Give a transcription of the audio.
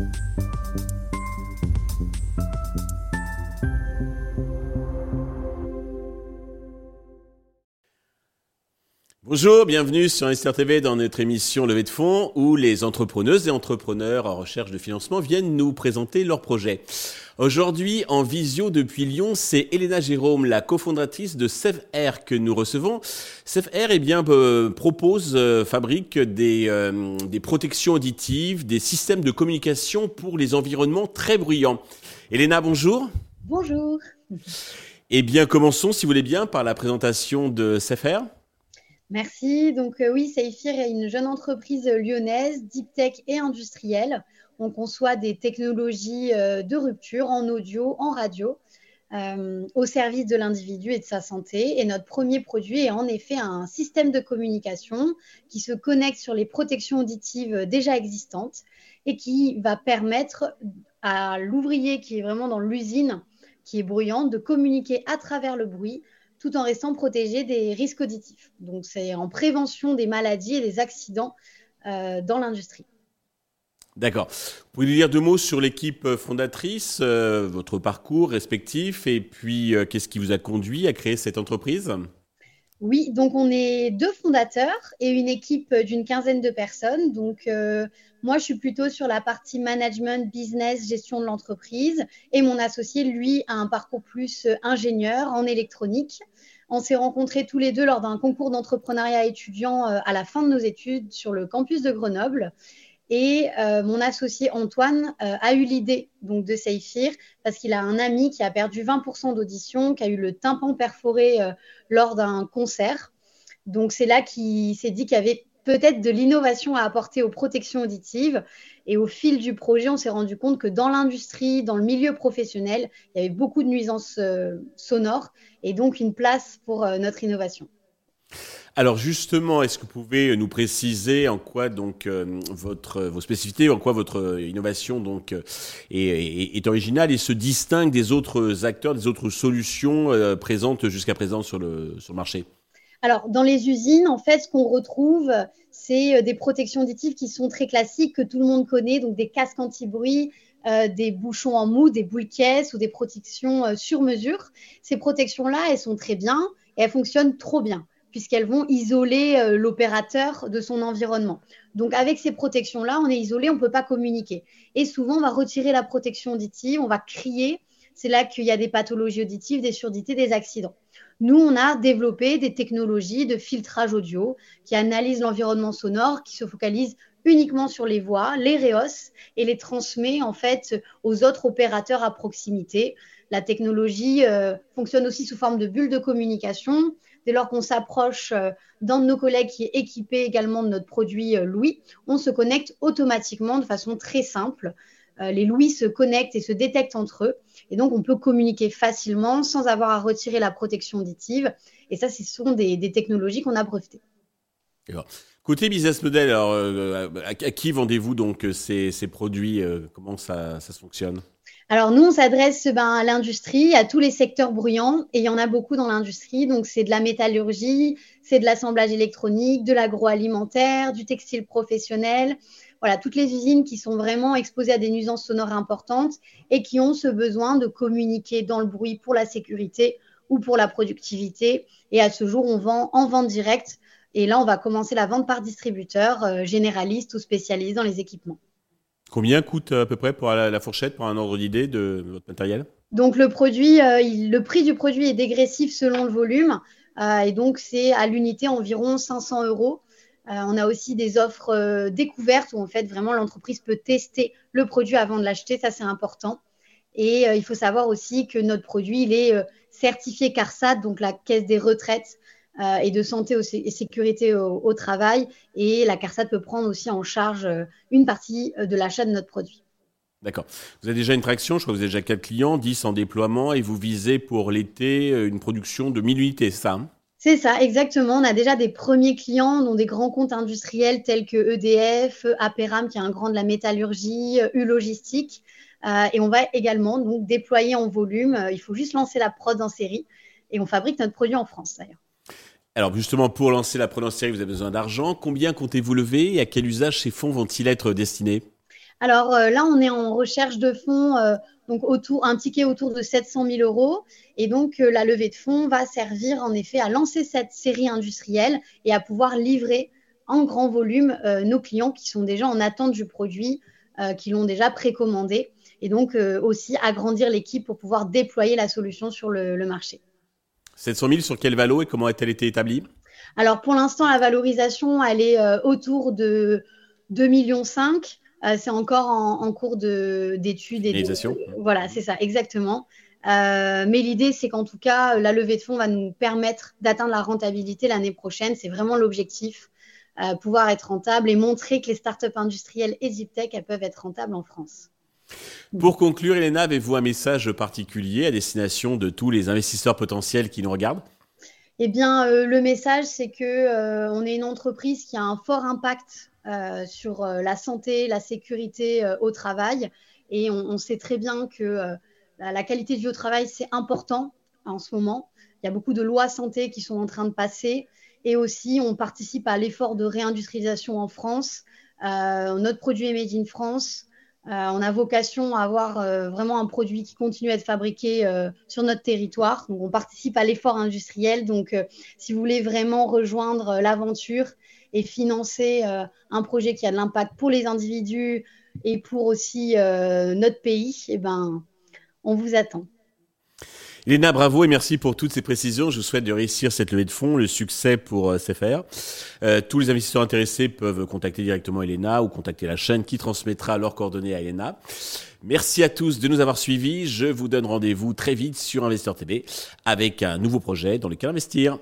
you. Bonjour, bienvenue sur Investir TV dans notre émission Levée de fonds où les entrepreneuses et entrepreneurs en recherche de financement viennent nous présenter leurs projets. Aujourd'hui, en visio depuis Lyon, c'est Elena Jérôme, la cofondatrice de Air que nous recevons. Air eh bien, euh, propose, euh, fabrique des, euh, des protections auditives, des systèmes de communication pour les environnements très bruyants. Elena, bonjour. Bonjour. Eh bien, commençons, si vous voulez bien, par la présentation de Air. Merci. Donc euh, oui, Saphir est une jeune entreprise lyonnaise, deep tech et industrielle. On conçoit des technologies euh, de rupture en audio, en radio, euh, au service de l'individu et de sa santé. Et notre premier produit est en effet un système de communication qui se connecte sur les protections auditives déjà existantes et qui va permettre à l'ouvrier qui est vraiment dans l'usine, qui est bruyante, de communiquer à travers le bruit tout en restant protégé des risques auditifs. Donc, c'est en prévention des maladies et des accidents euh, dans l'industrie. D'accord. Vous pouvez nous dire deux mots sur l'équipe fondatrice, euh, votre parcours respectif, et puis euh, qu'est-ce qui vous a conduit à créer cette entreprise? Oui, donc on est deux fondateurs et une équipe d'une quinzaine de personnes. Donc euh, moi, je suis plutôt sur la partie management, business, gestion de l'entreprise et mon associé, lui, a un parcours plus euh, ingénieur en électronique. On s'est rencontrés tous les deux lors d'un concours d'entrepreneuriat étudiant euh, à la fin de nos études sur le campus de Grenoble. Et euh, mon associé Antoine euh, a eu l'idée donc de Saphir parce qu'il a un ami qui a perdu 20% d'audition, qui a eu le tympan perforé euh, lors d'un concert. Donc c'est là qu'il s'est dit qu'il y avait peut-être de l'innovation à apporter aux protections auditives. Et au fil du projet, on s'est rendu compte que dans l'industrie, dans le milieu professionnel, il y avait beaucoup de nuisances sonores et donc une place pour notre innovation. Alors justement, est-ce que vous pouvez nous préciser en quoi donc euh, votre vos spécificités, en quoi votre innovation donc euh, est, originale et se distingue des autres acteurs, des autres solutions euh, présentes jusqu'à présent sur le sur marché? Alors, dans les usines, en fait, ce qu'on retrouve, c'est des protections auditives qui sont très classiques, que tout le monde connaît, donc des casques anti-bruit, des bouchons en mou, des boules caisses ou des protections sur mesure. Ces protections-là, elles sont très bien et elles fonctionnent trop bien puisqu'elles vont isoler euh, l'opérateur de son environnement. Donc avec ces protections-là, on est isolé, on ne peut pas communiquer. Et souvent, on va retirer la protection auditive, on va crier. C'est là qu'il y a des pathologies auditives, des surdités, des accidents. Nous, on a développé des technologies de filtrage audio qui analysent l'environnement sonore, qui se focalisent uniquement sur les voix, les réos, et les transmet en fait aux autres opérateurs à proximité. La technologie euh, fonctionne aussi sous forme de bulles de communication dès lors qu'on s'approche euh, d'un de nos collègues qui est équipé également de notre produit euh, Louis, on se connecte automatiquement de façon très simple. Euh, les Louis se connectent et se détectent entre eux. Et donc, on peut communiquer facilement sans avoir à retirer la protection auditive. Et ça, ce sont des, technologies qu'on a brevetées. Côté business model, alors, à, qui vendez-vous donc ces, produits Comment ça, ça fonctionne? Alors nous, on s'adresse ben, à l'industrie, à tous les secteurs bruyants, et il y en a beaucoup dans l'industrie. Donc c'est de la métallurgie, c'est de l'assemblage électronique, de l'agroalimentaire, du textile professionnel. Voilà, toutes les usines qui sont vraiment exposées à des nuisances sonores importantes et qui ont ce besoin de communiquer dans le bruit pour la sécurité ou pour la productivité. Et à ce jour, on vend en vente directe. Et là, on va commencer la vente par distributeur, euh, généraliste ou spécialiste dans les équipements. Combien coûte à peu près pour la, fourchette, pour un ordre d'idée de votre matériel? Donc le produit, euh, le prix du produit est dégressif selon le volume euh, et donc c'est à l'unité environ 500 euros. Euh, on a aussi des offres découvertes où en fait vraiment l'entreprise peut tester le produit avant de l'acheter, ça c'est important. Et il faut savoir aussi que notre produit il est certifié CARSAT, donc la caisse des retraites euh, et de santé et sécurité au, travail. Et la CARSAT peut prendre aussi en charge euh, une partie euh, de l'achat de notre produit. D'accord. Vous avez déjà une traction, je crois que vous avez déjà 4 clients, 10 en déploiement, et vous visez pour l'été une production de 1000 unités, ça hein? C'est ça, exactement. On a déjà des premiers clients, dont des grands comptes industriels tels que EDF, Aperam, qui est un grand de la métallurgie, U Logistique. et on va également donc déployer en volume. Il faut juste lancer la prod en série. Et on fabrique notre produit en France, d'ailleurs. Alors justement, pour lancer la série, vous avez besoin d'argent. Combien comptez-vous lever et à quel usage ces fonds vont-ils être destinés? Alors là, on est en recherche de fonds, donc autour, un ticket autour de 700 000 euros. Et donc, la levée de fonds va servir en effet à lancer cette série industrielle et à pouvoir livrer en grand volume nos clients qui sont déjà en attente du produit, qui l'ont déjà précommandé. Et donc, aussi agrandir l'équipe pour pouvoir déployer la solution sur le marché. 700 000 sur quel valo et comment a-t-elle été établie? Alors pour l'instant, la valorisation, elle est euh, autour de 2,5 millions. Euh, c'est encore en, cours d'études. Et voilà, c'est ça, exactement. Euh, mais l'idée, c'est qu'en tout cas, la levée de fonds va nous permettre d'atteindre la rentabilité l'année prochaine. C'est vraiment l'objectif, pouvoir être rentable et montrer que les startups industrielles et Ziptech, elles peuvent être rentables en France. Pour conclure, Elena, avez-vous un message particulier à destination de tous les investisseurs potentiels qui nous regardent? Eh bien, euh, le message, c'est que euh, on est une entreprise qui a un fort impact euh, sur la santé, la sécurité au travail, et on, sait très bien que la qualité de vie au travail, c'est important en ce moment. Il y a beaucoup de lois santé qui sont en train de passer, et aussi on participe à l'effort de réindustrialisation en France. notre produit est made in France. Euh, on a vocation à avoir euh, vraiment un produit qui continue à être fabriqué euh, sur notre territoire. Donc, on participe à l'effort industriel. Donc, si vous voulez vraiment rejoindre l'aventure et financer un projet qui a de l'impact pour les individus et pour aussi notre pays, eh ben, on vous attend. Elena, bravo et merci pour toutes ces précisions. Je vous souhaite de réussir cette levée de fonds, le succès pour euh, CFR. Euh, tous les investisseurs intéressés peuvent contacter directement Elena ou contacter la chaîne qui transmettra leurs coordonnées à Elena. Merci à tous de nous avoir suivis. Je vous donne rendez-vous très vite sur Investeur TV avec un nouveau projet dans lequel investir.